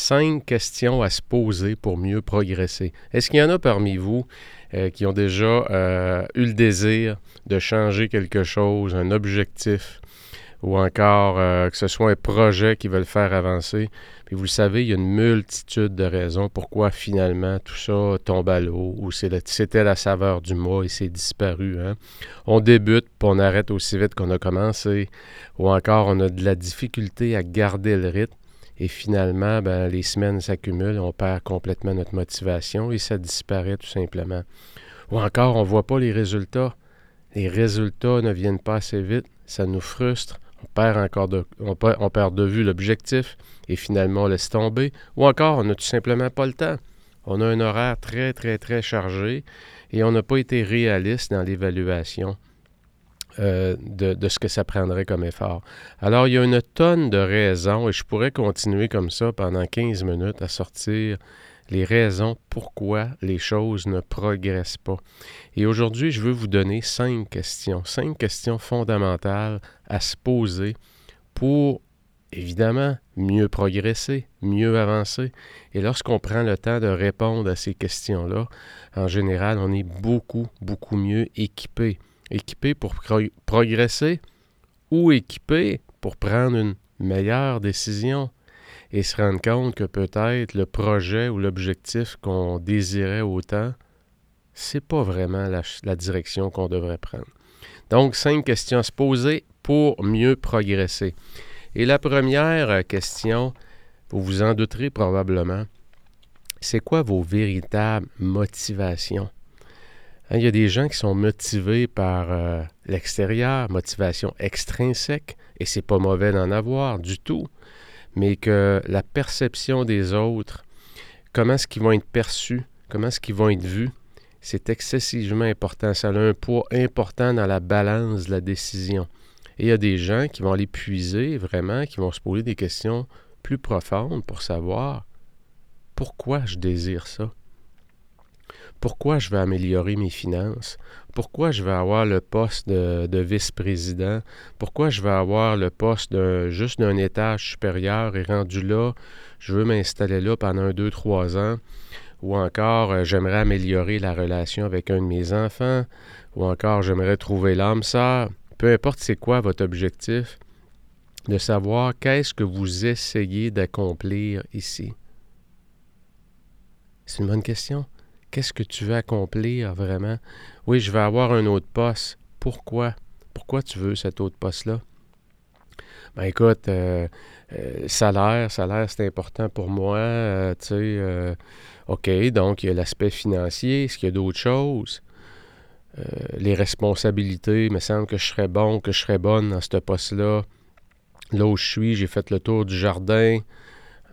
Cinq questions à se poser pour mieux progresser. Est-ce qu'il y en a parmi vous euh, qui ont déjà euh, eu le désir de changer quelque chose, un objectif, ou encore euh, que ce soit un projet qui veut le faire avancer? Puis vous le savez, il y a une multitude de raisons pourquoi finalement tout ça tombe à l'eau ou c'était la saveur du mois et c'est disparu. Hein. On débute puis on arrête aussi vite qu'on a commencé ou encore on a de la difficulté à garder le rythme et finalement, ben, les semaines s'accumulent, on perd complètement notre motivation et ça disparaît tout simplement. Ou encore, on ne voit pas les résultats. Les résultats ne viennent pas assez vite, ça nous frustre, on perd encore de, on perd, de vue l'objectif et finalement on laisse tomber. Ou encore, on n'a tout simplement pas le temps. On a un horaire très, très, très chargé et on n'a pas été réaliste dans l'évaluation euh, de, de, ce que ça prendrait comme effort. Alors, il y a une tonne de raisons et je pourrais continuer comme ça pendant 15 minutes à sortir les raisons pourquoi les choses ne progressent pas. Et aujourd'hui, je veux vous donner cinq questions, cinq questions fondamentales à se poser pour, évidemment, mieux progresser, mieux avancer. Et lorsqu'on prend le temps de répondre à ces questions-là, en général, on est beaucoup, beaucoup mieux équipé. Équipé pour progresser ou équipé pour prendre une meilleure décision et se rendre compte que peut-être le projet ou l'objectif qu'on désirait autant, c'est pas vraiment la, direction qu'on devrait prendre. Donc, cinq questions à se poser pour mieux progresser. Et la première question, vous vous en douterez probablement, c'est quoi vos véritables motivations? Hein, il y a des gens qui sont motivés par euh, l'extérieur, motivation extrinsèque, et c'est pas mauvais d'en avoir du tout mais que la perception des autres, comment est-ce qu'ils vont être perçus, comment est-ce qu'ils vont être vus, c'est excessivement important. Ça a un poids important dans la balance de la décision. Et il y a des gens qui vont aller puiser vraiment, qui vont se poser des questions plus profondes pour savoir pourquoi je désire ça. Pourquoi je vais améliorer mes finances? Pourquoi je vais avoir le poste de, vice-président? Pourquoi je vais avoir le poste juste d'un étage supérieur et rendu là, je veux m'installer là pendant deux, trois ans? Ou encore, euh, j'aimerais améliorer la relation avec un de mes enfants? Ou encore, j'aimerais trouver l'âme sœur? Peu importe c'est quoi votre objectif, de savoir qu'est-ce que vous essayez d'accomplir ici. C'est une bonne question. Qu'est-ce que tu veux accomplir vraiment? Oui, je vais avoir un autre poste. Pourquoi? Pourquoi tu veux cet autre poste-là? Ben écoute, euh, euh, salaire, salaire, c'est important pour moi. Euh, tu sais, OK, donc il y a l'aspect financier. Est-ce qu'il y a d'autres choses? les responsabilités, il me semble que je serais bon, que je serais bonne dans ce poste-là. Là où je suis, j'ai fait le tour du jardin.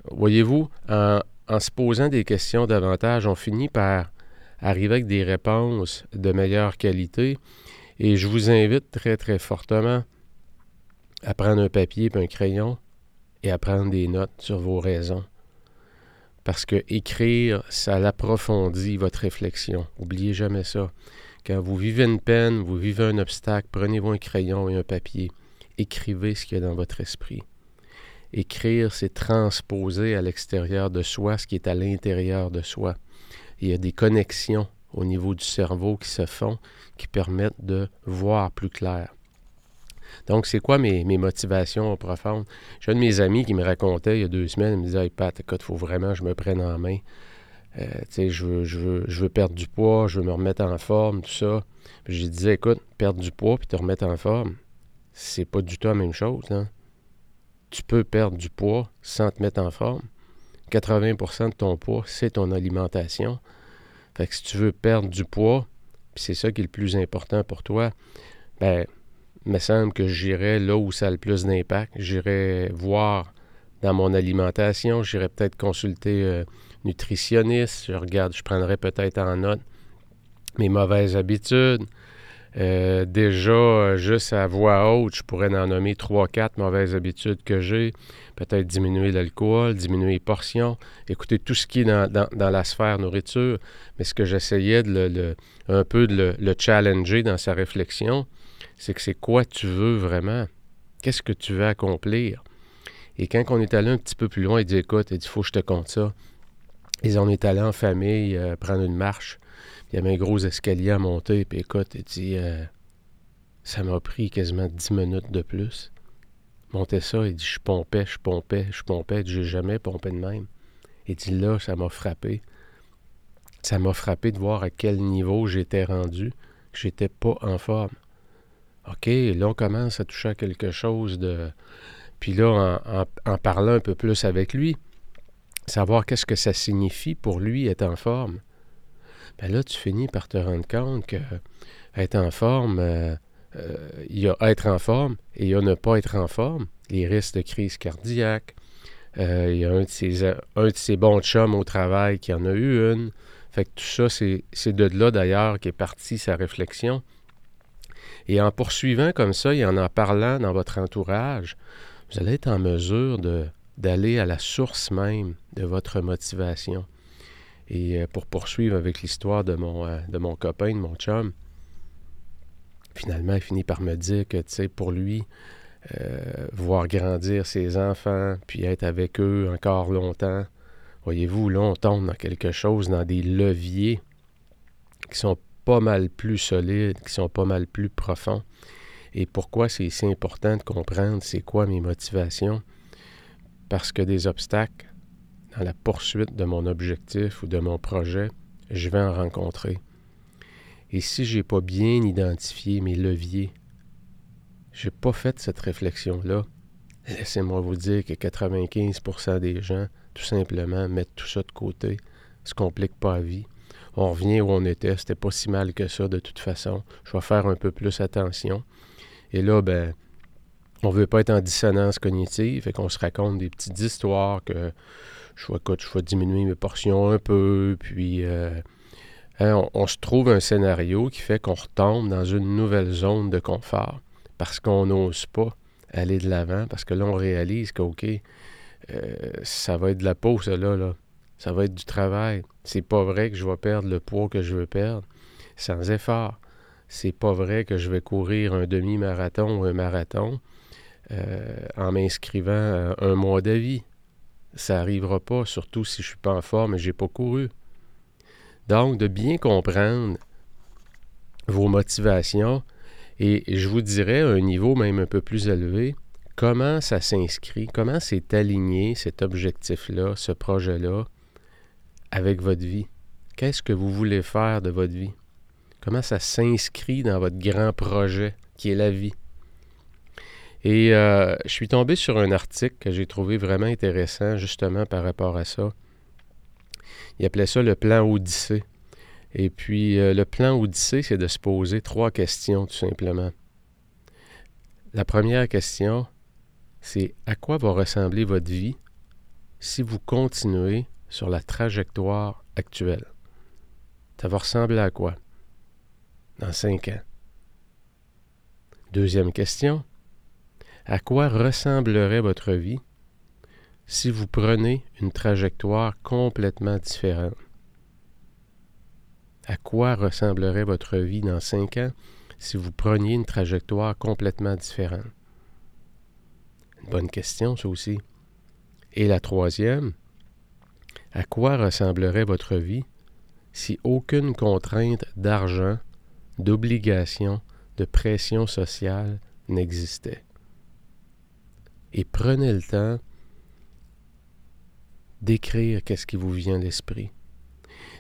Voyez-vous, en, en se posant des questions davantage, on finit par arriver avec des réponses de meilleure qualité. Et je vous invite très, très fortement à prendre un papier et un crayon et à prendre des notes sur vos raisons. Parce que écrire, ça approfondit votre réflexion. N'oubliez jamais ça. Quand vous vivez une peine, vous vivez un obstacle, prenez-vous un crayon et un papier. Écrivez ce qu'il y a dans votre esprit. Écrire, c'est transposer à l'extérieur de soi ce qui est à l'intérieur de soi. Il y a des connexions au niveau du cerveau qui se font qui permettent de voir plus clair. Donc, c'est quoi mes, motivations profondes? J'ai un de mes amis qui me racontait il y a deux semaines, il me disait Pat, écoute, il faut vraiment que je me prenne en main. euh, je veux, je, veux, je veux perdre du poids, je veux me remettre en forme, tout ça. Puis j'ai dit, écoute, perdre du poids puis te remettre en forme, c'est pas du tout la même chose. Hein? Tu peux perdre du poids sans te mettre en forme. 80% de ton poids, c'est ton alimentation. Fait que si tu veux perdre du poids, c'est ça qui est le plus important pour toi, ben, il me semble que j'irai là où ça a le plus d'impact. J'irai voir dans mon alimentation, j'irai peut-être consulter un euh, nutritionniste, je regarde, je prendrai peut-être en note mes mauvaises habitudes, euh, déjà, euh, juste à voix haute, je pourrais en nommer trois, quatre mauvaises habitudes que j'ai. Peut-être diminuer l'alcool, diminuer les portions, écouter tout ce qui est dans, la sphère nourriture. Mais ce que j'essayais de un peu de le, challenger dans sa réflexion, c'est que c'est quoi tu veux vraiment? Qu'est-ce que tu veux accomplir? Et quand on est allé un petit peu plus loin, il dit Écoute, il dit faut que je te compte ça. Et on est allé en famille euh, prendre une marche. Il y avait un gros escalier à monter. Puis écoute, il dit, euh, ça m'a pris quasiment dix minutes de plus. Monter ça, il dit, je pompais, je pompais, je pompais. J'ai jamais pompé de même. Il dit, là, ça m'a frappé. Ça m'a frappé de voir à quel niveau j'étais rendu, que j'étais pas en forme. OK, là, on commence à toucher à quelque chose de... Puis là, en, en parlant un peu plus avec lui, savoir qu'est-ce que ça signifie pour lui être en forme ben là, tu finis par te rendre compte que être en forme, euh, euh, il y a être en forme et il y a ne pas être en forme, les risques de crise cardiaque. Euh, il y a un de, ses bons chums au travail qui en a eu une. Fait que tout ça, c'est de là d'ailleurs qu'est partie sa réflexion. Et en poursuivant comme ça et en en parlant dans votre entourage, vous allez être en mesure d'aller à la source même de votre motivation. Et euh, pour poursuivre avec l'histoire de mon, euh, de mon copain, de mon chum, finalement, il finit par me dire que, tu sais, pour lui, euh, voir grandir ses enfants, puis être avec eux encore longtemps, voyez-vous, là, on tombe dans quelque chose, dans des leviers qui sont pas mal plus solides, qui sont pas mal plus profonds. Et pourquoi c'est si important de comprendre c'est quoi mes motivations? Parce que des obstacles, à la poursuite de mon objectif ou de mon projet, je vais en rencontrer. Et si je n'ai pas bien identifié mes leviers, je n'ai pas fait cette réflexion-là, laissez-moi vous dire que 95% des gens, tout simplement, mettent tout ça de côté, se compliquent pas la vie. On revient où on était, c'était pas si mal que ça de toute façon. Je vais faire un peu plus attention. Et là, ben, on veut pas être en dissonance cognitive, et qu'on se raconte des petites histoires que je vais, je vais diminuer mes portions un peu, puis euh, hein, on, se trouve un scénario qui fait qu'on retombe dans une nouvelle zone de confort parce qu'on n'ose pas aller de l'avant, parce que là, on réalise que, euh, ça va être de la peau, ça, là, là. Ça va être du travail. C'est pas vrai que je vais perdre le poids que je veux perdre sans effort. C'est pas vrai que je vais courir un demi-marathon ou un marathon euh, en m'inscrivant un mois de vie ça n'arrivera pas, surtout si je ne suis pas en forme et je n'ai pas couru. Donc, de bien comprendre vos motivations et je vous dirais à un niveau même un peu plus élevé, comment ça s'inscrit, comment c'est aligné cet objectif-là, ce projet-là, avec votre vie? Qu'est-ce que vous voulez faire de votre vie? Comment ça s'inscrit dans votre grand projet qui est la vie? Et euh, je suis tombé sur un article que j'ai trouvé vraiment intéressant justement par rapport à ça. Il appelait ça le plan Odyssée. Et puis euh, le plan Odyssée, c'est de se poser trois questions tout simplement. La première question, c'est à quoi va ressembler votre vie si vous continuez sur la trajectoire actuelle? Ça va ressembler à quoi? Dans cinq ans? Deuxième question, à quoi ressemblerait votre vie si vous prenez une trajectoire complètement différente? À quoi ressemblerait votre vie dans cinq ans si vous preniez une trajectoire complètement différente? Une bonne question, ça aussi. Et la troisième, à quoi ressemblerait votre vie si aucune contrainte d'argent, d'obligation, de pression sociale n'existait? Et prenez le temps d'écrire qu'est-ce qui vous vient à l'esprit.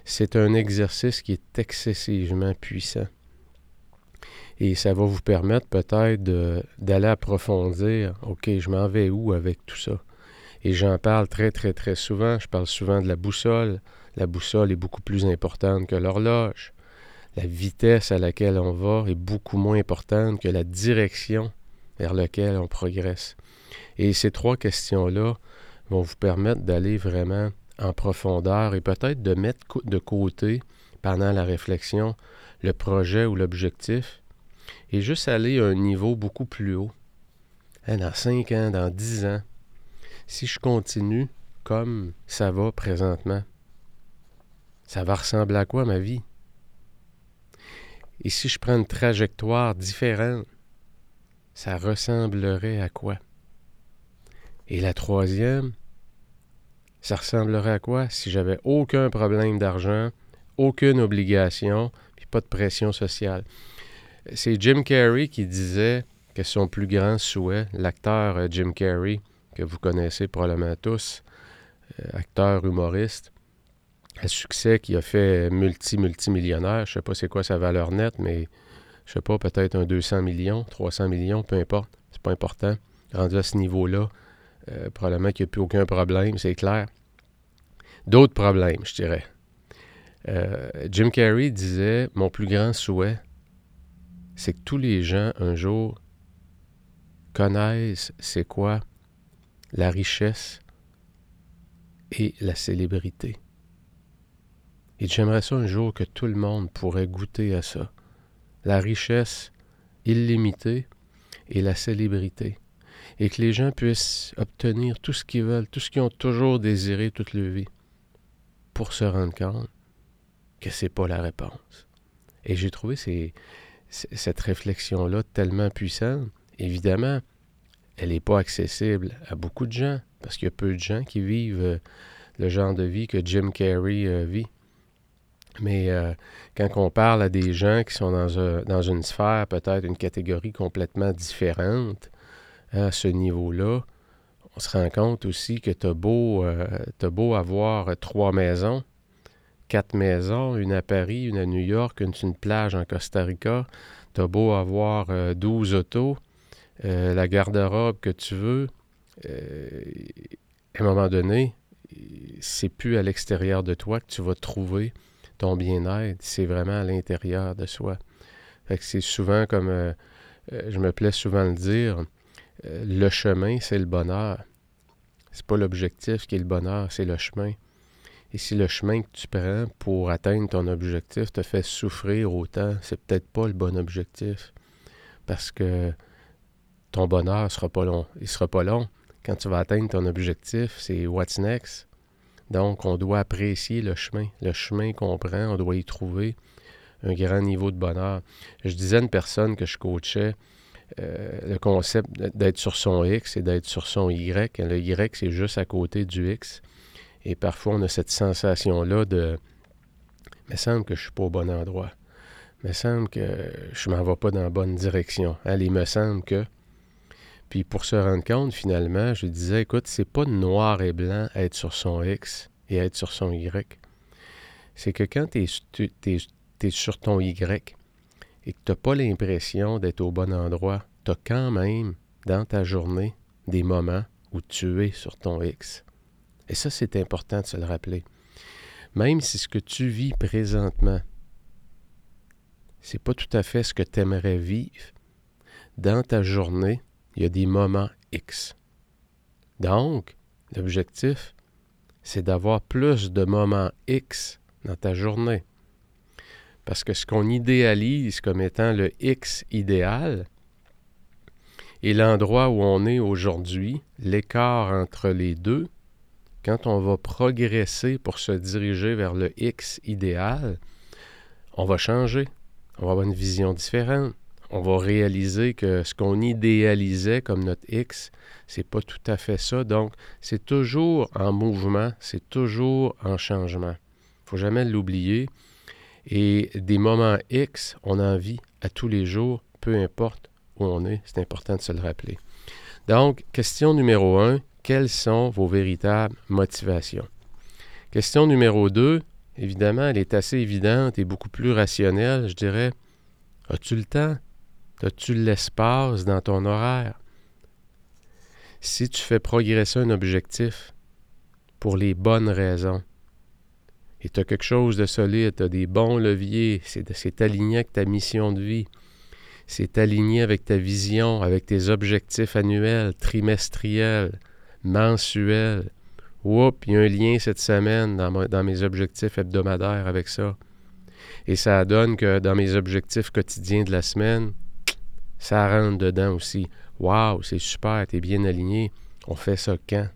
c'est un exercice qui est excessivement puissant. Et ça va vous permettre peut-être d'aller approfondir, OK, je m'en vais où avec tout ça? Et j'en parle très, très, très souvent. Je parle souvent de la boussole. La boussole est beaucoup plus importante que l'horloge. La vitesse à laquelle on va est beaucoup moins importante que la direction vers laquelle on progresse. Et ces trois questions-là vont vous permettre d'aller vraiment en profondeur et peut-être de mettre de côté pendant la réflexion le projet ou l'objectif et juste aller à un niveau beaucoup plus haut. Hein, dans cinq ans, dans dix ans, si je continue comme ça va présentement, ça va ressembler à quoi ma vie? Et si je prends une trajectoire différente, ça ressemblerait à quoi? Et la troisième, ça ressemblerait à quoi si j'avais aucun problème d'argent, aucune obligation, puis pas de pression sociale? C'est Jim Carrey qui disait que son plus grand souhait, l'acteur euh, Jim Carrey, que vous connaissez probablement tous, euh, acteur humoriste, à succès qui a fait multi-multimillionnaire. Je ne sais pas c'est quoi sa valeur nette, mais je sais pas, peut-être un 200 millions, 300 millions, peu importe. C'est pas important. Rendu à ce niveau-là, euh, probablement qu'il n'y a plus aucun problème, c'est clair. D'autres problèmes, je dirais. Jim Carrey disait Mon plus grand souhait, c'est que tous les gens, un jour, connaissent c'est quoi la richesse et la célébrité. Et j'aimerais ça un jour que tout le monde pourrait goûter à ça. La richesse illimitée et la célébrité. Et que les gens puissent obtenir tout ce qu'ils veulent, tout ce qu'ils ont toujours désiré toute leur vie, pour se rendre compte que c'est pas la réponse. Et j'ai trouvé cette réflexion-là tellement puissante, évidemment, elle n'est pas accessible à beaucoup de gens, parce qu'il y a peu de gens qui vivent euh, le genre de vie que Jim Carrey euh, vit. Mais euh, quand on parle à des gens qui sont dans, une sphère, peut-être une catégorie complètement différente à ce niveau-là, on se rend compte aussi que tu as, beau, beau avoir trois maisons, quatre maisons, une à Paris, une à New York, une sur une plage en Costa Rica. T'as beau avoir euh, 12 autos, euh, la garde-robe que tu veux, euh, à un moment donné, c'est plus à l'extérieur de toi que tu vas trouver ton bien-être, c'est vraiment à l'intérieur de soi. C'est souvent comme euh, je me plais souvent le dire, le chemin, c'est le bonheur. C'est pas l'objectif qui est le bonheur, c'est le chemin. Et si le chemin que tu prends pour atteindre ton objectif te fait souffrir autant, c'est peut-être pas le bon objectif. Parce que ton bonheur sera pas long. Il sera pas long. Quand tu vas atteindre ton objectif, c'est what's next? Donc, on doit apprécier le chemin. Le chemin qu'on prend, on doit y trouver un grand niveau de bonheur. Je disais à une personne que je coachais, euh, le concept d'être sur son X et d'être sur son Y. Le Y, c'est juste à côté du X. Et parfois, on a cette sensation-là de « il me semble que je ne suis pas au bon endroit. Me semble que je m'en vais pas dans la bonne direction. Allez, il me semble que... » Puis pour se rendre compte, finalement, je disais, écoute, c'est pas noir et blanc être sur son X et être sur son Y. C'est que quand tu es, sur ton Y et que tu n'as pas l'impression d'être au bon endroit, tu as quand même dans ta journée des moments où tu es sur ton X. Et ça, c'est important de se le rappeler. Même si ce que tu vis présentement, c'est pas tout à fait ce que tu aimerais vivre, dans ta journée, il y a des moments X. Donc, l'objectif, c'est d'avoir plus de moments X dans ta journée. Parce que ce qu'on idéalise comme étant le X idéal, et l'endroit où on est aujourd'hui, l'écart entre les deux, quand on va progresser pour se diriger vers le X idéal, on va changer. On va avoir une vision différente. On va réaliser que ce qu'on idéalisait comme notre X, c'est pas tout à fait ça. Donc, c'est toujours en mouvement, c'est toujours en changement. Il faut jamais l'oublier. Et des moments X, on en vit à tous les jours, peu importe où on est. C'est important de se le rappeler. Donc, question numéro un, quelles sont vos véritables motivations? Question numéro 2, évidemment, elle est assez évidente et beaucoup plus rationnelle, je dirais. As-tu le temps? As-tu l'espace dans ton horaire? Si tu fais progresser un objectif pour les bonnes raisons, tu as quelque chose de solide, tu as des bons leviers, c'est aligné avec ta mission de vie, c'est aligné avec ta vision, avec tes objectifs annuels, trimestriels, mensuels. Oups, il y a un lien cette semaine dans, dans mes objectifs hebdomadaires avec ça. Et ça donne que dans mes objectifs quotidiens de la semaine, ça rentre dedans aussi. Waouh, c'est super, t'es bien aligné. On fait ça quand?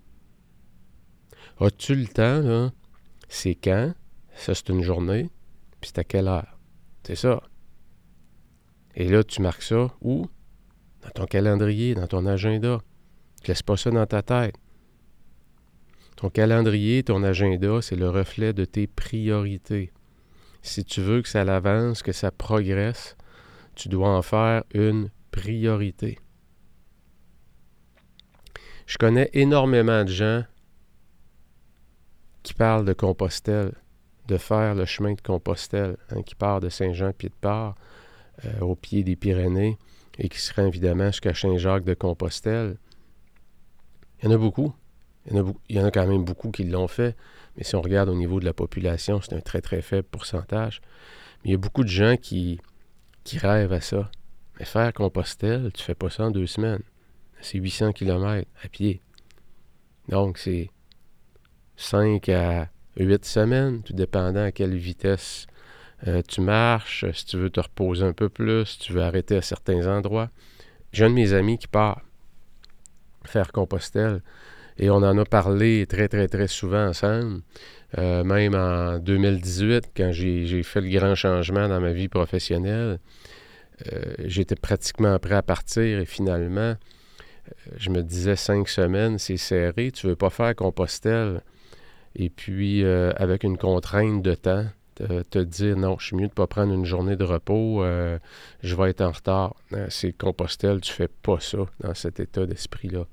As-tu le temps, là? C'est quand? Ça, c'est une journée. Puis c'est à quelle heure? C'est ça. Et là, tu marques ça où? Dans ton calendrier, dans ton agenda. Ne laisse pas ça dans ta tête. Ton calendrier, ton agenda, c'est le reflet de tes priorités. Si tu veux que ça avance, que ça progresse, tu dois en faire une priorité. Je connais énormément de gens qui parlent de Compostelle, de faire le chemin de Compostelle, hein, qui part de Saint-Jean-Pied-de-Port euh, au pied des Pyrénées et qui se rend évidemment jusqu'à Saint-Jacques de Compostelle. Il y en a beaucoup. Il y en a, quand même beaucoup qui l'ont fait, mais si on regarde au niveau de la population, c'est un très très faible pourcentage. Mais il y a beaucoup de gens qui, qui rêvent à ça. Mais faire Compostelle, tu fais pas ça en deux semaines c'est 800 km à pied. Donc, c'est 5 à 8 semaines, tout dépendant à quelle vitesse euh, tu marches, si tu veux te reposer un peu plus, si tu veux arrêter à certains endroits. J'ai un de mes amis qui part faire Compostelle et on en a parlé très, très, très souvent ensemble. Euh, même en 2018, quand j'ai fait le grand changement dans ma vie professionnelle, euh, j'étais pratiquement prêt à partir et finalement, je me disais cinq semaines, c'est serré, tu veux pas faire Compostelle. Et puis, euh, avec une contrainte de temps, te, dire non, je suis mieux de ne pas prendre une journée de repos, euh, je vais être en retard. Euh, c'est Compostelle, tu fais pas ça dans cet état d'esprit-là.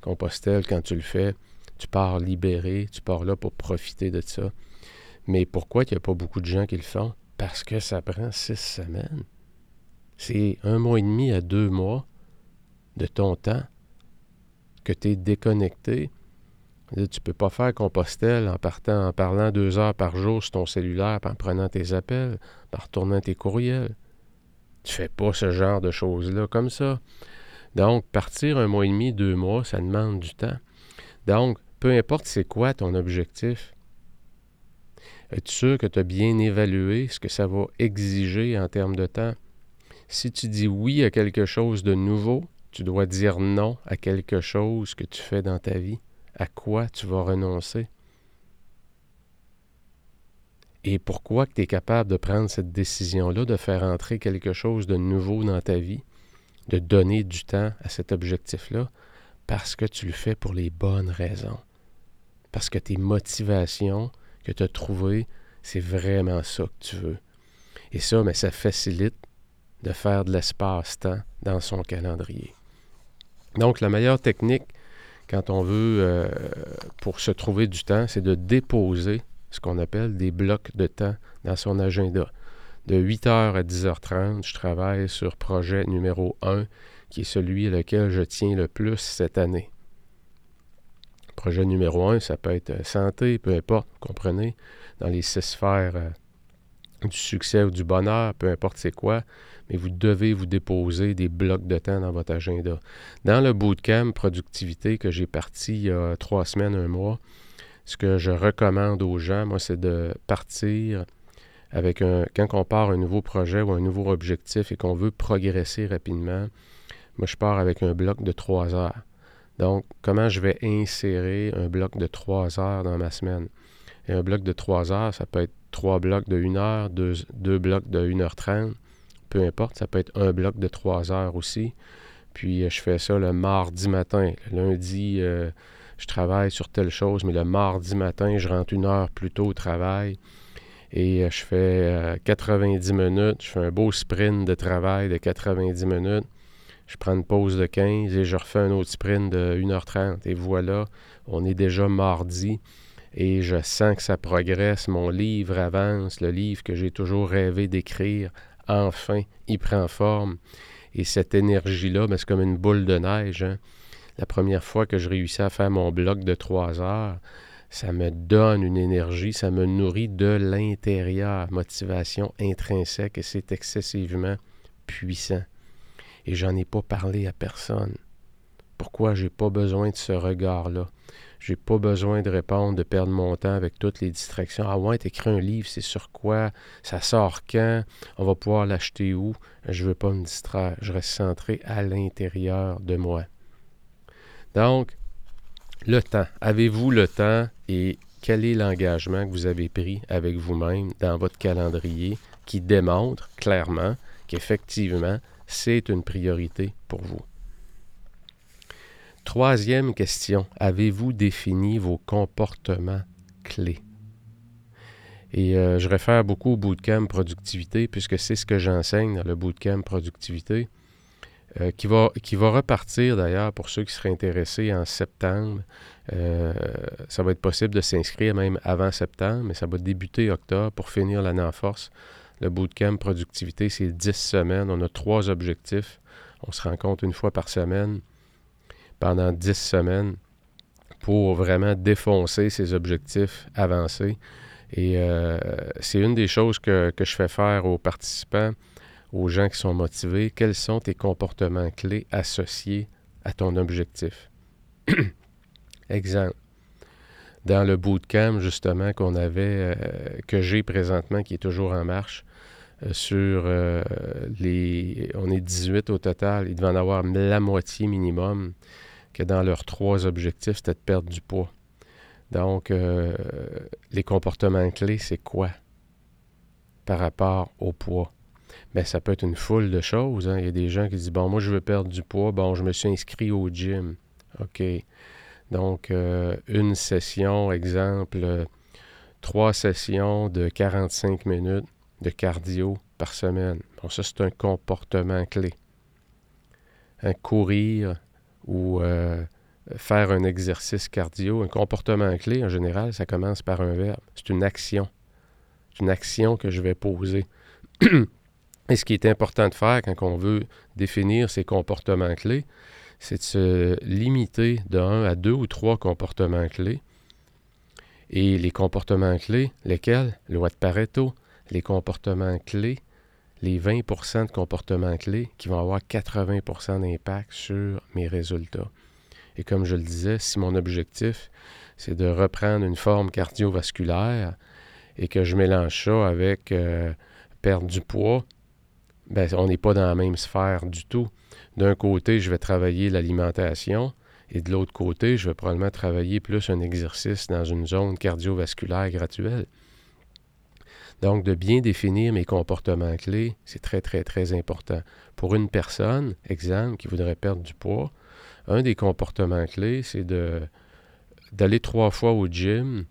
Compostelle, quand tu le fais, tu pars libéré, tu pars là pour profiter de ça. Mais pourquoi il n'y a pas beaucoup de gens qui le font? Parce que ça prend six semaines. C'est un mois et demi à deux mois de ton temps que tu es déconnecté. Tu ne peux pas faire Compostelle en partant, en parlant deux heures par jour sur ton cellulaire, en prenant tes appels, en retournant tes courriels. Tu fais pas ce genre de choses-là comme ça. Donc, partir un mois et demi, deux mois, ça demande du temps. Donc, peu importe c'est quoi ton objectif, es-tu sûr que tu as bien évalué ce que ça va exiger en termes de temps? Si tu dis oui à quelque chose de nouveau, tu dois dire non à quelque chose que tu fais dans ta vie. À quoi tu vas renoncer? Et pourquoi tu es capable de prendre cette décision-là, de faire entrer quelque chose de nouveau dans ta vie, de donner du temps à cet objectif-là? Parce que tu le fais pour les bonnes raisons. Parce que tes motivations que tu as trouvées, c'est vraiment ça que tu veux. Et ça, mais ça facilite de faire de l'espace-temps dans son calendrier. Donc, la meilleure technique quand on veut, euh, pour se trouver du temps, c'est de déposer ce qu'on appelle des blocs de temps dans son agenda. De 8h à 10h30, je travaille sur projet numéro 1, qui est celui à lequel je tiens le plus cette année. Projet numéro 1, ça peut être santé, peu importe, vous comprenez, dans les six sphères euh, du succès ou du bonheur, peu importe c'est quoi, mais vous devez vous déposer des blocs de temps dans votre agenda. Dans le bootcamp productivité que j'ai parti il y a trois semaines, un mois, ce que je recommande aux gens, moi, c'est de partir avec un. Quand on part un nouveau projet ou un nouveau objectif et qu'on veut progresser rapidement, moi, je pars avec un bloc de trois heures. Donc, comment je vais insérer un bloc de trois heures dans ma semaine? Et un bloc de trois heures, ça peut être trois blocs de une heure, deux, deux blocs de 1h30 peu importe, ça peut être un bloc de trois heures aussi. Puis euh, je fais ça le mardi matin. Le lundi, euh, je travaille sur telle chose, mais le mardi matin, je rentre une heure plus tôt au travail. Et euh, je fais 90 minutes. Je fais un beau sprint de travail de 90 minutes. Je prends une pause de 15 et je refais un autre sprint de 1h30. Et voilà, on est déjà mardi. et je sens que ça progresse, mon livre avance, le livre que j'ai toujours rêvé d'écrire, enfin, il prend forme. Et cette énergie-là, ben, c'est comme une boule de neige. Hein. La première fois que je réussis à faire mon bloc de trois heures, ça me donne une énergie, ça me nourrit de l'intérieur, motivation intrinsèque, et c'est excessivement puissant. Et j'en ai pas parlé à personne. Pourquoi j'ai pas besoin de ce regard-là? J'ai pas besoin de répondre, de perdre mon temps avec toutes les distractions. Ah ouais, t'écris un livre, c'est sur quoi? Ça sort quand? On va pouvoir l'acheter où? Je veux pas me distraire. Je reste centré à l'intérieur de moi. Donc, le temps. Avez-vous le temps et quel est l'engagement que vous avez pris avec vous-même dans votre calendrier qui démontre clairement qu'effectivement, c'est une priorité pour vous? Troisième question, avez-vous défini vos comportements clés? Et euh, je réfère beaucoup au bootcamp productivité, puisque c'est ce que j'enseigne dans le bootcamp productivité, euh, qui, va, qui va repartir d'ailleurs pour ceux qui seraient intéressés en septembre. Euh, ça va être possible de s'inscrire même avant septembre, mais ça va débuter octobre pour finir l'année en force. Le bootcamp productivité, c'est 10 semaines. On a trois objectifs. On se rencontre une fois par semaine pendant 10 semaines pour vraiment défoncer ses objectifs avancés. Et euh, c'est une des choses que, je fais faire aux participants, aux gens qui sont motivés. Quels sont tes comportements clés associés à ton objectif? Exemple. Dans le bootcamp, justement, qu'on avait, euh, que j'ai présentement, qui est toujours en marche, euh, sur les. On est 18 au total. Il devait en avoir la moitié minimum que dans leurs trois objectifs, c'était de perdre du poids. Donc, euh, les comportements clés, c'est quoi par rapport au poids? Bien, ça peut être une foule de choses. Hein. Il y a des gens qui disent, bon, moi, je veux perdre du poids. Bon, je me suis inscrit au gym. OK. Donc, euh, une session, exemple, trois sessions de 45 minutes de cardio par semaine. Bon, ça, c'est un comportement clé. Un courir ou euh, faire un exercice cardio, un comportement clé en général, ça commence par un verbe. C'est une action. C'est une action que je vais poser. Et ce qui est important de faire quand on veut définir ces comportements clés, c'est de se limiter d'un à deux ou trois comportements clés. Et les comportements clés, lesquels? Loi de Pareto, les comportements clés les 20% de comportements clés qui vont avoir 80% d'impact sur mes résultats. Et comme je le disais, si mon objectif, c'est de reprendre une forme cardiovasculaire et que je mélange ça avec euh, perdre du poids, ben, on n'est pas dans la même sphère du tout. D'un côté, je vais travailler l'alimentation et de l'autre côté, je vais probablement travailler plus un exercice dans une zone cardiovasculaire graduelle. Donc, de bien définir mes comportements clés, c'est très, très, très important. Pour une personne, exemple, qui voudrait perdre du poids, un des comportements clés, c'est de, d'aller trois fois au gym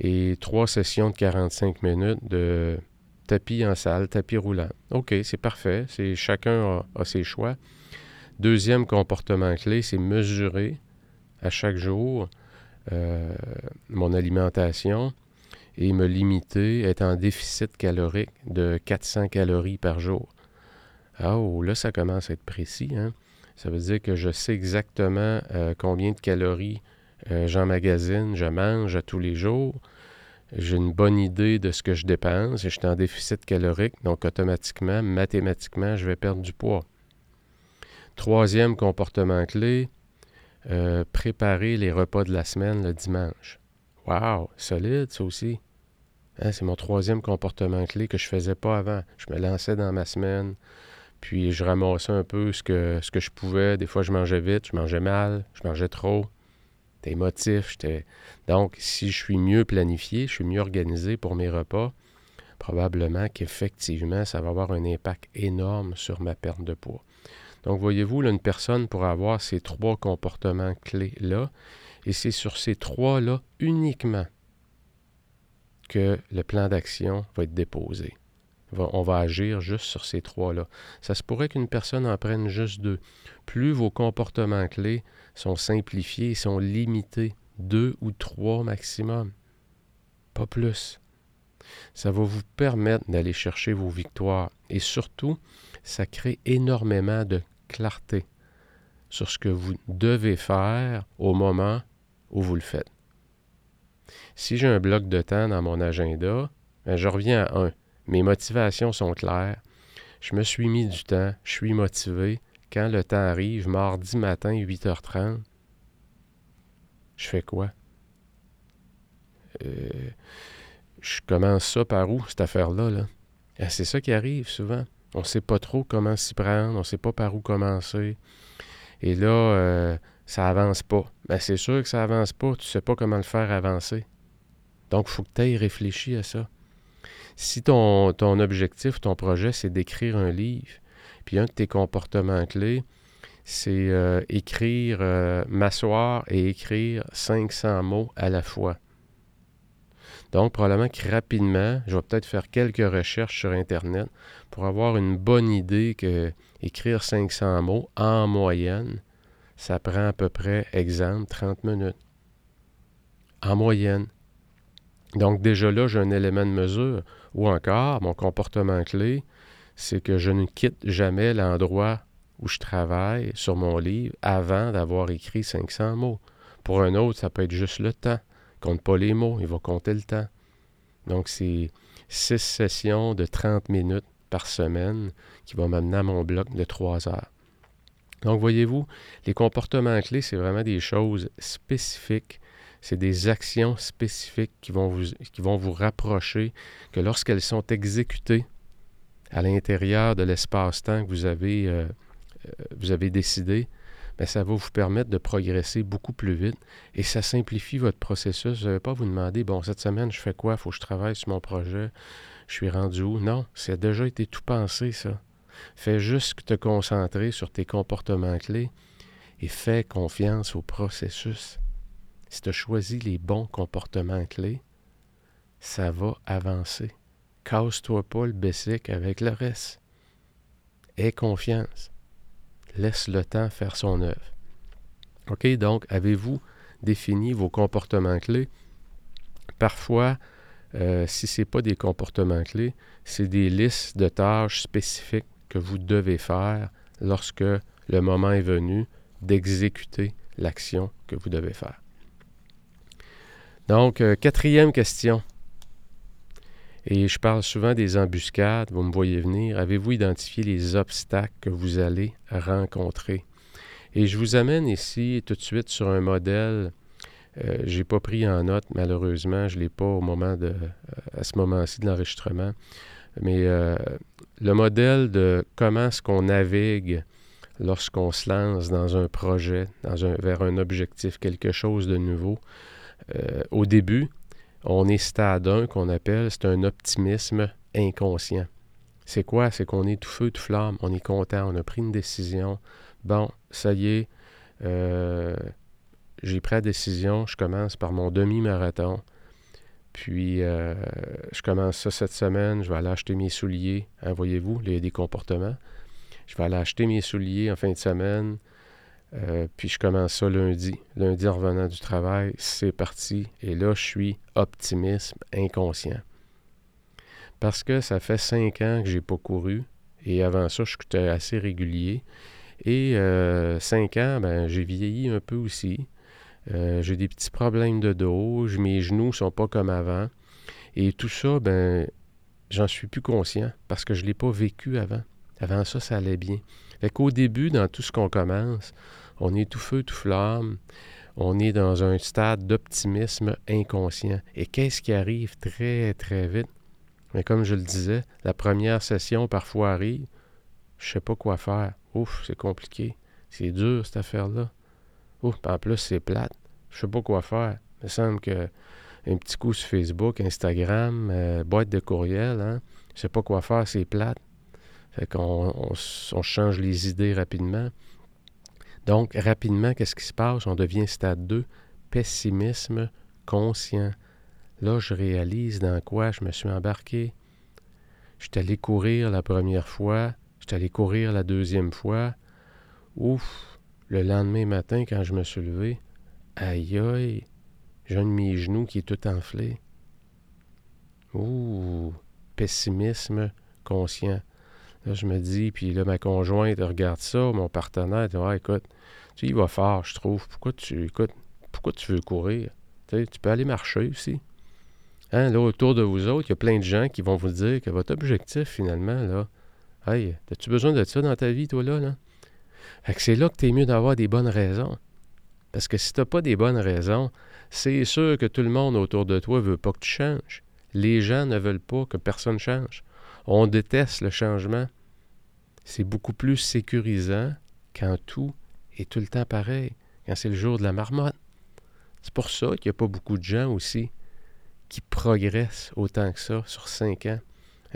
et trois sessions de 45 minutes de tapis en salle, tapis roulant. OK, c'est parfait. C'est, chacun a, ses choix. Deuxième comportement clé, c'est mesurer à chaque jour euh, mon alimentation et me limiter, être en déficit calorique de 400 calories par jour. Ah, oh, là, ça commence à être précis. Hein? Ça veut dire que je sais exactement euh, combien de calories euh, j'emmagasine, je mange tous les jours. J'ai une bonne idée de ce que je dépense et je suis en déficit calorique, donc automatiquement, mathématiquement, je vais perdre du poids. Troisième comportement clé, euh, préparer les repas de la semaine le dimanche. Wow, solide, ça aussi. Hein, c'est mon troisième comportement clé que je faisais pas avant. Je me lançais dans ma semaine, puis je ramassais un peu ce que, je pouvais. Des fois, je mangeais vite, je mangeais mal, je mangeais trop. J'étais émotif. J'étais... Donc, si je suis mieux planifié, je suis mieux organisé pour mes repas, probablement qu'effectivement, ça va avoir un impact énorme sur ma perte de poids. Donc, voyez-vous, une personne pourrait avoir ces trois comportements clés-là et c'est sur ces trois-là uniquement que le plan d'action va être déposé. On va agir juste sur ces trois-là. Ça se pourrait qu'une personne en prenne juste deux. Plus vos comportements clés sont simplifiés, sont limités, deux ou trois maximum. pas plus. Ça va vous permettre d'aller chercher vos victoires et surtout, ça crée énormément de clarté sur ce que vous devez faire au moment où vous le faites. Si j'ai un bloc de temps dans mon agenda, ben, je reviens à un. Mes motivations sont claires. Je me suis mis du temps, je suis motivé. Quand le temps arrive, mardi matin, 8h30, je fais quoi? Euh, je commence ça par où, cette affaire-là? Là? Ah, c'est ça qui arrive souvent. On ne sait pas trop comment s'y prendre, on ne sait pas par où commencer. Et là, euh, ça avance pas. Ben, c'est sûr que ça avance pas, tu sais pas comment le faire avancer. Donc, il faut que tu aies réfléchi à ça. Si ton, ton objectif, ton projet, c'est d'écrire un livre, puis un de tes comportements clés, c'est euh, écrire, euh, m'asseoir et écrire 500 mots à la fois. Donc, probablement que rapidement, je vais peut-être faire quelques recherches sur Internet pour avoir une bonne idée que écrire 500 mots en moyenne, ça prend à peu près, exemple, 30 minutes. En moyenne. Donc, déjà là, j'ai un élément de mesure. Ou encore, mon comportement clé, c'est que je ne quitte jamais l'endroit où je travaille sur mon livre avant d'avoir écrit 500 mots. Pour un autre, ça peut être juste le temps compte pas les mots, il va compter le temps. Donc, c'est six sessions de 30 minutes par semaine qui vont m'amener à mon bloc de 3 heures. Donc, voyez-vous, les comportements clés, c'est vraiment des choses spécifiques. C'est des actions spécifiques qui vont vous, rapprocher, que lorsqu'elles sont exécutées à l'intérieur de l'espace-temps que vous avez, euh, euh, décidé, ben, ça va vous permettre de progresser beaucoup plus vite et ça simplifie votre processus. Vous n'allez pas vous demander, bon, cette semaine, je fais quoi? Il faut que je travaille sur mon projet. Je suis rendu où? Non, ça a déjà été tout pensé, ça. Fais juste te concentrer sur tes comportements clés et fais confiance au processus. Si tu as choisi les bons comportements clés, ça va avancer. Casse-toi pas le bessic avec le reste. Aie confiance. Laisse le temps faire son œuvre. OK, donc avez-vous défini vos comportements clés? Parfois, euh, si ce n'est pas des comportements clés, c'est des listes de tâches spécifiques que vous devez faire lorsque le moment est venu d'exécuter l'action que vous devez faire. Donc, euh, quatrième question. Et je parle souvent des embuscades, vous me voyez venir. Avez-vous identifié les obstacles que vous allez rencontrer? Et je vous amène ici tout de suite sur un modèle. Euh, je n'ai pas pris en note, malheureusement, je ne l'ai pas au moment de, euh, à ce moment-ci de l'enregistrement. Mais le modèle de comment est-ce qu'on navigue lorsqu'on se lance dans un projet, vers un objectif, quelque chose de nouveau. au début, on est stade 1 qu'on appelle, c'est un optimisme inconscient. C'est quoi? C'est qu'on est tout feu, tout flamme, on est content, on a pris une décision. Bon, ça y est, euh, j'ai pris la décision, je commence par mon demi-marathon. Puis, euh, je commence ça cette semaine, je vais aller acheter mes souliers. Hein, voyez-vous, a des comportements. Je vais aller acheter mes souliers en fin de semaine. Euh, puis je commence ça lundi. Lundi en revenant du travail, c'est parti. Et là, je suis optimisme inconscient. Parce que ça fait cinq ans que j'ai pas couru. Et avant ça, je suis assez régulier. Et euh, cinq ans, ben, j'ai vieilli un peu aussi. Euh, j'ai des petits problèmes de dos. Mes genoux sont pas comme avant. Et tout ça, ben, j'en suis plus conscient parce que je ne l'ai pas vécu avant. Avant ça, ça allait bien. Fait qu'au début, dans tout ce qu'on commence, on est tout feu, tout flamme. On est dans un stade d'optimisme inconscient. Et qu'est-ce qui arrive très, très vite? Mais comme je le disais, la première session parfois arrive. Je ne sais pas quoi faire. Ouf, c'est compliqué. C'est dur, cette affaire-là. Ouf, en plus, c'est plate. Je sais pas quoi faire. Il me semble que un petit coup sur Facebook, Instagram, euh, boîte de courriel, hein? Je sais pas quoi faire, c'est plate. Fait qu'on on change les idées rapidement. Donc, rapidement, qu'est-ce qui se passe? On devient stade 2, pessimisme conscient. Là, je réalise dans quoi je me suis embarqué. Je suis allé courir la première fois, je suis allé courir la deuxième fois. Ouf! Le lendemain matin, quand je me suis levé, aïe aïe, j'ai un de mes genoux qui est tout enflé. Ouh, pessimisme conscient. Là, je me dis, puis là, ma conjointe regarde ça, mon partenaire, dit ah, écoute, tu il va fort, je trouve. Pourquoi tu, écoute, pourquoi tu veux courir? tu peux aller marcher aussi. Hein, là, autour de vous autres, il y a plein de gens qui vont vous dire que votre objectif, finalement, là, hey, as-tu besoin de ça dans ta vie, toi, là? là? C'est là que tu es mieux d'avoir des bonnes raisons. Parce que si tu n'as pas des bonnes raisons, c'est sûr que tout le monde autour de toi ne veut pas que tu changes. Les gens ne veulent pas que personne change. On déteste le changement. C'est beaucoup plus sécurisant quand tout est tout le temps pareil, quand c'est le jour de la marmotte. C'est pour ça qu'il n'y a pas beaucoup de gens aussi qui progressent autant que ça sur cinq ans.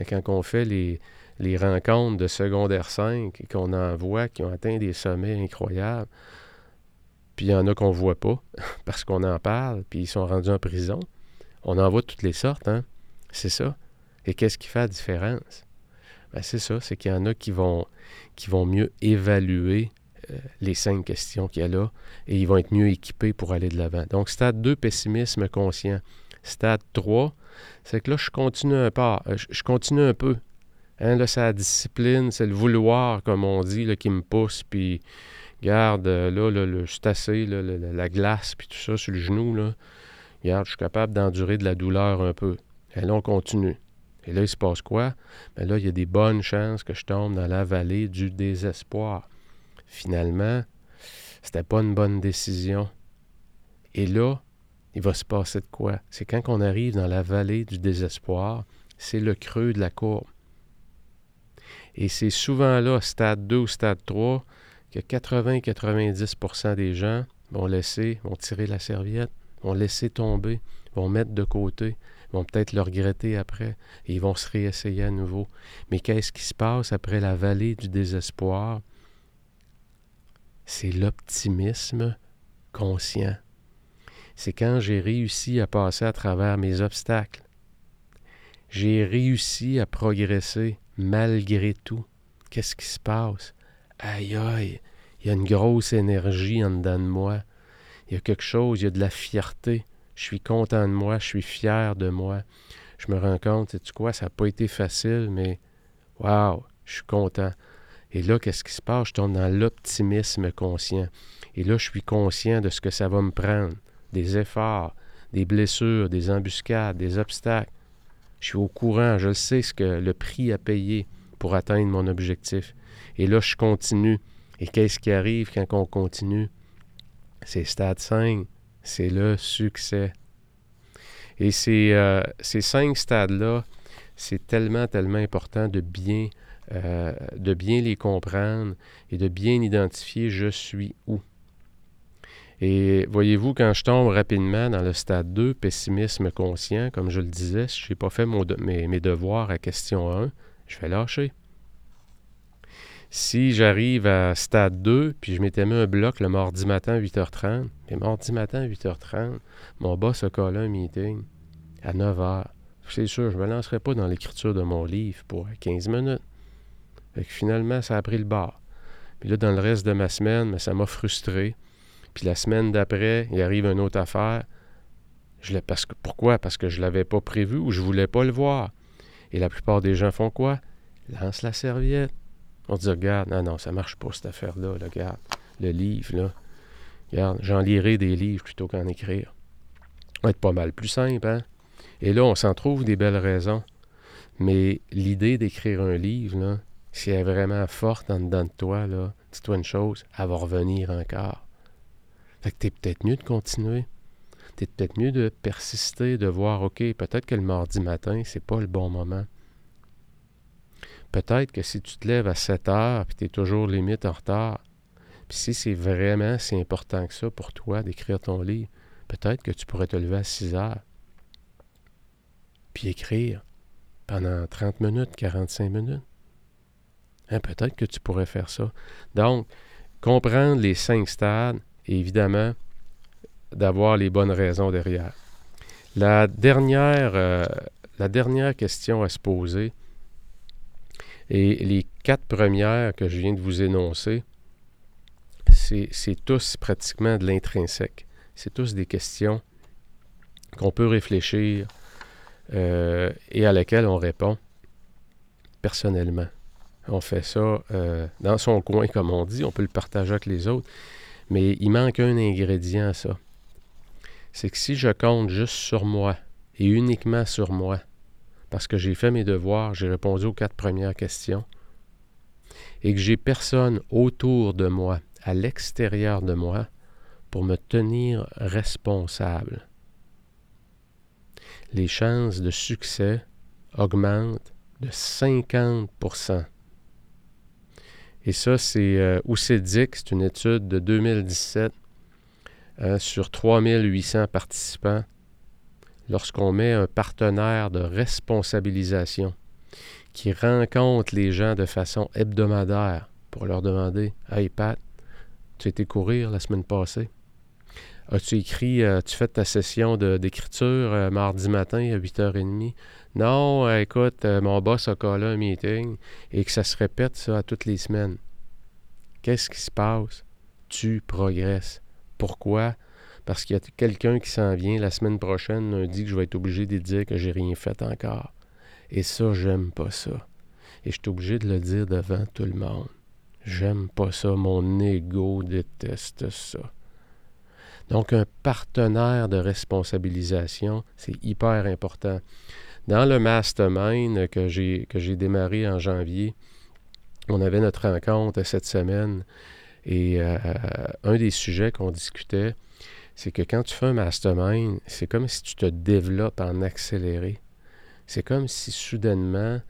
Quand on fait les, les rencontres de secondaire 5 et qu'on en voit qui ont atteint des sommets incroyables, puis il y en a qu'on ne voit pas parce qu'on en parle, puis ils sont rendus en prison. On en voit toutes les sortes, hein? C'est ça. Et qu'est-ce qui fait la différence? Ben, c'est ça, c'est qu'il y en a qui vont, qui vont mieux évaluer euh, les cinq questions qu'il y a là et ils vont être mieux équipés pour aller de l'avant. Donc, stade 2, pessimisme conscient. Stade 3, c'est que là, je continue un peu. Euh, je continue un peu. Hein, là, c'est la discipline, c'est le vouloir, comme on dit, là, qui me pousse. Puis, garde, euh, là, là, là je suis assez, la glace, puis tout ça sur le genou. Là. Regarde, je suis capable d'endurer de la douleur un peu. Et là, on continue. Et là, il se passe quoi? Bien là, il y a des bonnes chances que je tombe dans la vallée du désespoir. Finalement, c'était pas une bonne décision. Et là, il va se passer de quoi? C'est quand on arrive dans la vallée du désespoir, c'est le creux de la courbe. Et c'est souvent là, stade 2 ou stade 3, que 80-90% des gens vont laisser, vont tirer la serviette, vont laisser tomber, vont mettre de côté, vont peut-être le regretter après, et ils vont se réessayer à nouveau. Mais qu'est-ce qui se passe après la vallée du désespoir? C'est l'optimisme conscient. C'est quand j'ai réussi à passer à travers mes obstacles. J'ai réussi à progresser malgré tout. Qu'est-ce qui se passe? Aïe aïe, il y a une grosse énergie en dedans de moi. Il y a quelque chose, il y a de la fierté. Je suis content de moi, je suis fier de moi. Je me rends compte, sais-tu quoi, ça n'a pas été facile, mais waouh, je suis content. Et là, qu'est-ce qui se passe? Je tombe dans l'optimisme conscient. Et là, je suis conscient de ce que ça va me prendre. Des efforts, des blessures, des embuscades, des obstacles. Je suis au courant, je sais ce que le prix à payer pour atteindre mon objectif. Et là, je continue. Et qu'est-ce qui arrive quand on continue? C'est stade 5 c'est le succès. Et ces, euh, ces cinq stades-là, c'est tellement, tellement important de bien, euh, de bien les comprendre et de bien identifier je suis où. Et voyez-vous, quand je tombe rapidement dans le stade 2, pessimisme conscient, comme je le disais, si je n'ai pas fait mes, devoirs à question 1, je vais lâcher. Si j'arrive à stade 2, puis je m'étais mis un bloc le mardi matin à 8h30, mais mardi matin à 8h30, mon boss a collé un meeting à 9h. C'est sûr, je ne me lancerai pas dans l'écriture de mon livre pour 15 minutes. Fait que finalement, ça a pris le bar. Puis là, dans le reste de ma semaine, ça m'a frustré. Puis la semaine d'après, il arrive une autre affaire. Je parce que, pourquoi? Parce que je ne l'avais pas prévu ou je ne voulais pas le voir. Et la plupart des gens font quoi? Lance la serviette. On dit, regarde, non, non, ça marche pas cette affaire-là, regarde, le livre, là. Regarde, j'en lirai des livres plutôt qu'en écrire. Ça va être pas mal plus simple, hein? Et là, on s'en trouve des belles raisons. Mais l'idée d'écrire un livre, là, si elle est vraiment forte en dedans de toi, là, dis-toi une chose, elle va revenir encore. Fait que t'es peut-être mieux de continuer. T'es peut-être mieux de persister, de voir, OK, peut-être que le mardi matin, c'est pas le bon moment. Peut-être que si tu te lèves à 7 heures, puis tu es toujours limite en retard, puis si c'est vraiment si important que ça pour toi d'écrire ton livre, peut-être que tu pourrais te lever à 6 heures, puis écrire pendant 30 minutes, 45 minutes. Hein, peut-être que tu pourrais faire ça. Donc, comprendre les cinq stades et évidemment d'avoir les bonnes raisons derrière. La dernière, euh, la dernière question à se poser, et les quatre premières que je viens de vous énoncer, c'est tous pratiquement de l'intrinsèque. C'est tous des questions qu'on peut réfléchir euh, et à laquelle on répond personnellement. On fait ça euh, dans son coin, comme on dit, on peut le partager avec les autres, mais il manque un ingrédient à ça. C'est que si je compte juste sur moi et uniquement sur moi, parce que j'ai fait mes devoirs, j'ai répondu aux quatre premières questions, et que j'ai personne autour de moi, à l'extérieur de moi, pour me tenir responsable, les chances de succès augmentent de 50 Et ça, c'est euh, c'est une étude de 2017 hein, sur 3800 participants. Lorsqu'on met un partenaire de responsabilisation qui rencontre les gens de façon hebdomadaire pour leur demander Hey Pat, tu étais courir la semaine passée? As-tu écrit, euh, tu fais ta session d'écriture euh, mardi matin à 8h30? Non, euh, écoute, mon boss a collé un meeting et que ça se répète ça toutes les semaines. Qu'est-ce qui se passe? Tu progresses. Pourquoi? Parce qu'il y a quelqu'un qui s'en vient la semaine prochaine, lundi, que je vais être obligé de dire que j'ai rien fait encore. Et ça, j'aime pas ça. Et je suis obligé de le dire devant tout le monde. J'aime pas ça. Mon ego déteste ça. Donc, un partenaire de responsabilisation, c'est hyper important. Dans le mastermind que j'ai, que j'ai démarré en janvier, on avait notre rencontre cette semaine et euh, un des sujets qu'on discutait, c'est que quand tu fais un mastermind, c'est comme si tu te développes en accéléré. C'est comme si soudainement,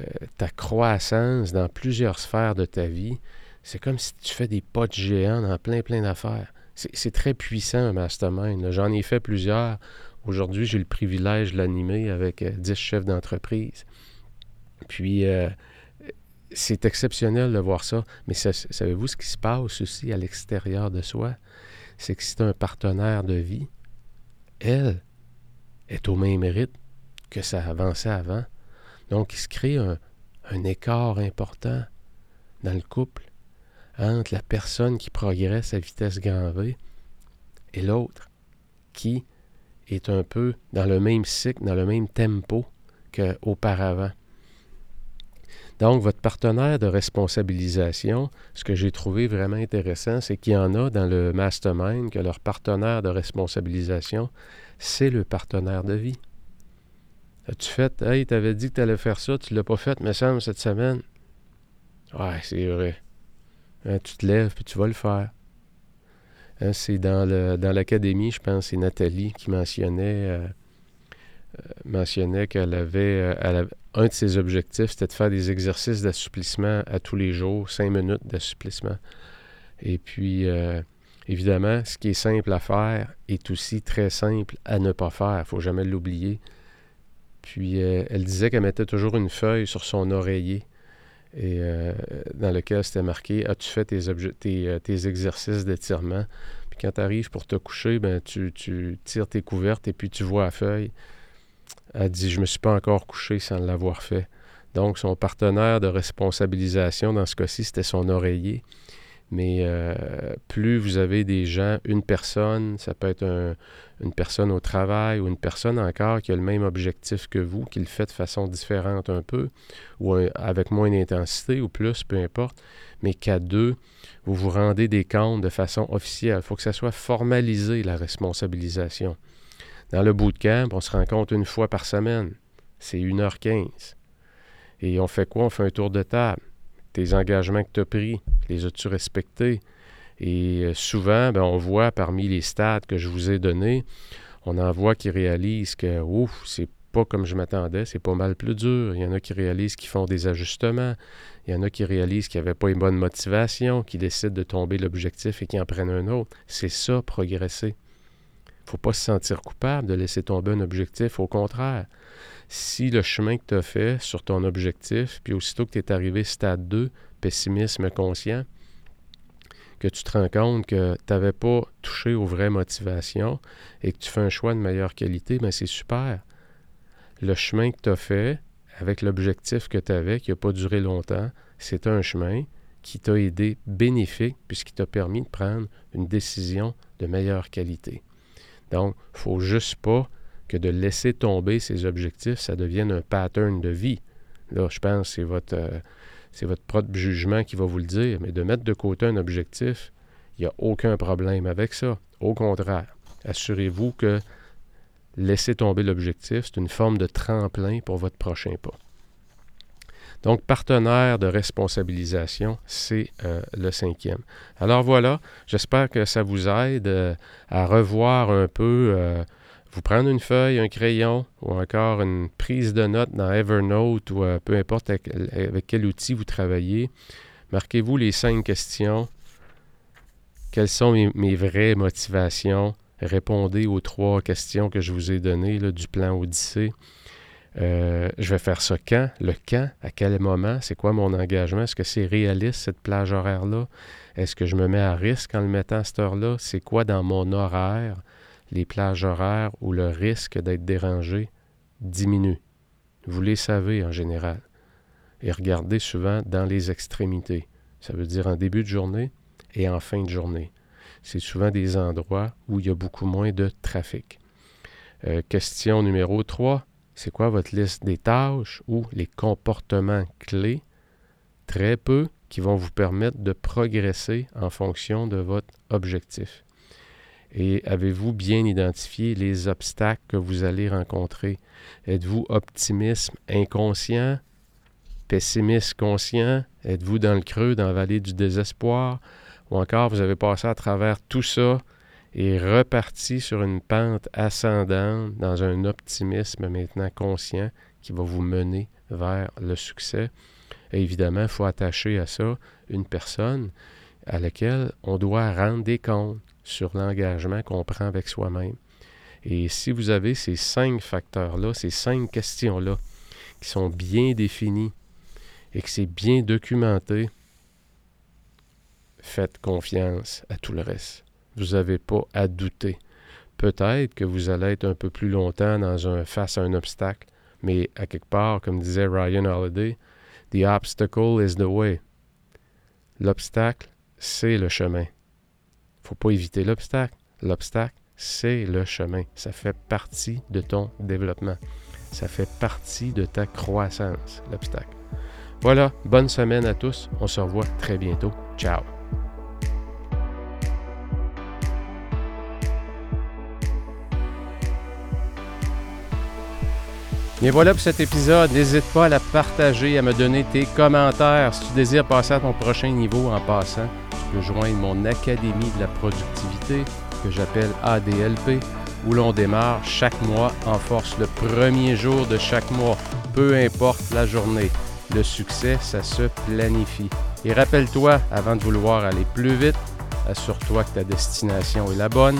euh, ta croissance dans plusieurs sphères de ta vie, c'est comme si tu fais des pas de géant dans plein, plein d'affaires. C'est très puissant, un mastermind. J'en ai fait plusieurs. Aujourd'hui, j'ai le privilège de l'animer avec 10 euh, chefs d'entreprise. Puis, euh, c'est exceptionnel de voir ça. Mais savez-vous ce qui se passe aussi à l'extérieur de soi? C'est que c'est un partenaire de vie. Elle est au même rythme que ça avançait avant. Donc, il se crée un, un écart important dans le couple entre la personne qui progresse à vitesse grand V et l'autre qui est un peu dans le même cycle, dans le même tempo qu'auparavant. Donc, votre partenaire de responsabilisation, ce que j'ai trouvé vraiment intéressant, c'est qu'il y en a dans le mastermind que leur partenaire de responsabilisation, c'est le partenaire de vie. As-tu fait, hey, tu avais dit que tu allais faire ça, tu l'as pas fait, me semble, cette semaine? Ouais, c'est vrai. Hein, tu te lèves puis tu vas le faire. Hein, c'est dans, dans l'académie, je pense, c'est Nathalie qui mentionnait, euh, euh, mentionnait qu'elle avait, euh, un de ses objectifs, c'était de faire des exercices d'assouplissement à tous les jours, cinq minutes d'assouplissement. Et puis, évidemment, ce qui est simple à faire est aussi très simple à ne pas faire. Il ne faut jamais l'oublier. Puis, elle disait qu'elle mettait toujours une feuille sur son oreiller et euh, dans lequel c'était marqué As-tu fait tes, euh, exercices d'étirement Puis quand tu arrives pour te coucher, ben, tu, tu, tires tes couvertes et puis tu vois la feuille. Elle dit Je ne me suis pas encore couché sans l'avoir fait. Donc, son partenaire de responsabilisation, dans ce cas-ci, c'était son oreiller. Mais euh, plus vous avez des gens, une personne, ça peut être une personne au travail ou une personne encore qui a le même objectif que vous, qui le fait de façon différente un peu, ou avec moins d'intensité ou plus, peu importe, mais qu'à deux, vous vous rendez des comptes de façon officielle. Il faut que ça soit formalisé, la responsabilisation. Dans le bootcamp, on se rencontre une fois par semaine. C'est 1h15. Et on fait quoi? On fait un tour de table tes engagements que tu as pris, les as-tu respectés? Et euh, souvent, ben, on voit parmi les stats que je vous ai donnés, on en voit qui réalisent que, ouf, c'est pas comme je m'attendais, c'est pas mal plus dur. Il y en a qui réalisent qu'ils font des ajustements. Il y en a qui réalisent qu'il n'y avait pas une bonne motivation, qui décident de tomber l'objectif et qui en prennent un autre. C'est ça, progresser. Il ne faut pas se sentir coupable de laisser tomber un objectif. Au contraire, si le chemin que tu as fait sur ton objectif, puis aussitôt que tu es arrivé stade 2, pessimisme conscient, que tu te rends compte que tu n'avais pas touché aux vraies motivations et que tu fais un choix de meilleure qualité, bien c'est super. Le chemin que tu as fait avec l'objectif que tu avais, qui n'a pas duré longtemps, c'est un chemin qui t'a aidé bénéfique puisqu'il t'a permis de prendre une décision de meilleure qualité. Donc, il ne faut juste pas que de laisser tomber ces objectifs, ça devienne un pattern de vie. Là, je pense que c'est votre, euh, c'est votre propre jugement qui va vous le dire, mais de mettre de côté un objectif, il n'y a aucun problème avec ça. Au contraire, assurez-vous que laisser tomber l'objectif, c'est une forme de tremplin pour votre prochain pas. Donc, partenaire de responsabilisation, c'est euh, le cinquième. Alors voilà, j'espère que ça vous aide euh, à revoir un peu, vous prendre une feuille, un crayon ou encore une prise de notes dans Evernote ou peu importe avec, quel outil vous travaillez. Marquez-vous les cinq questions. Quelles sont mes, vraies motivations? Répondez aux trois questions que je vous ai données du plan Odyssée. Euh, je vais faire ça quand? Le quand? À quel moment? C'est quoi mon engagement? Est-ce que c'est réaliste, cette plage horaire-là? Est-ce que je me mets à risque en le mettant à cette heure-là? C'est quoi dans mon horaire, les plages horaires où le risque d'être dérangé diminue? Vous les savez en général. Et regardez souvent dans les extrémités. Ça veut dire en début de journée et en fin de journée. C'est souvent des endroits où il y a beaucoup moins de trafic. Euh, question numéro 3 c'est quoi votre liste des tâches ou les comportements clés, très peu, qui vont vous permettre de progresser en fonction de votre objectif? Et avez-vous bien identifié les obstacles que vous allez rencontrer? Êtes-vous optimisme inconscient, pessimiste conscient? Êtes-vous dans le creux, dans la vallée du désespoir? Ou encore vous avez passé à travers tout ça et reparti sur une pente ascendante dans un optimisme maintenant conscient qui va vous mener vers le succès? Et évidemment, il faut attacher à ça une personne à laquelle on doit rendre des comptes sur l'engagement qu'on prend avec soi-même. Et si vous avez ces cinq facteurs-là, ces cinq questions-là, qui sont bien définies et que c'est bien documenté, faites confiance à tout le reste vous n'avez pas à douter. Peut-être que vous allez être un peu plus longtemps dans un, face à un obstacle, mais à quelque part, comme disait Ryan Holiday, The obstacle is the way. L'obstacle, c'est le chemin. Faut pas éviter l'obstacle. L'obstacle, c'est le chemin. Ça fait partie de ton développement. Ça fait partie de ta croissance, l'obstacle. Voilà, bonne semaine à tous. On se revoit très bientôt. Ciao. Et voilà pour cet épisode. N'hésite pas à la partager, à me donner tes commentaires. Si tu désires passer à ton prochain niveau en passant, peux joindre mon Académie de la productivité que j'appelle ADLP, où l'on démarre chaque mois en force le premier jour de chaque mois, peu importe la journée. Le succès, ça se planifie. Et rappelle-toi, avant de vouloir aller plus vite, assure-toi que ta destination est la bonne,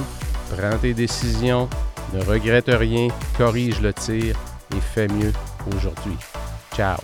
prends tes décisions, ne regrette rien, corrige le tir et fais mieux aujourd'hui. Ciao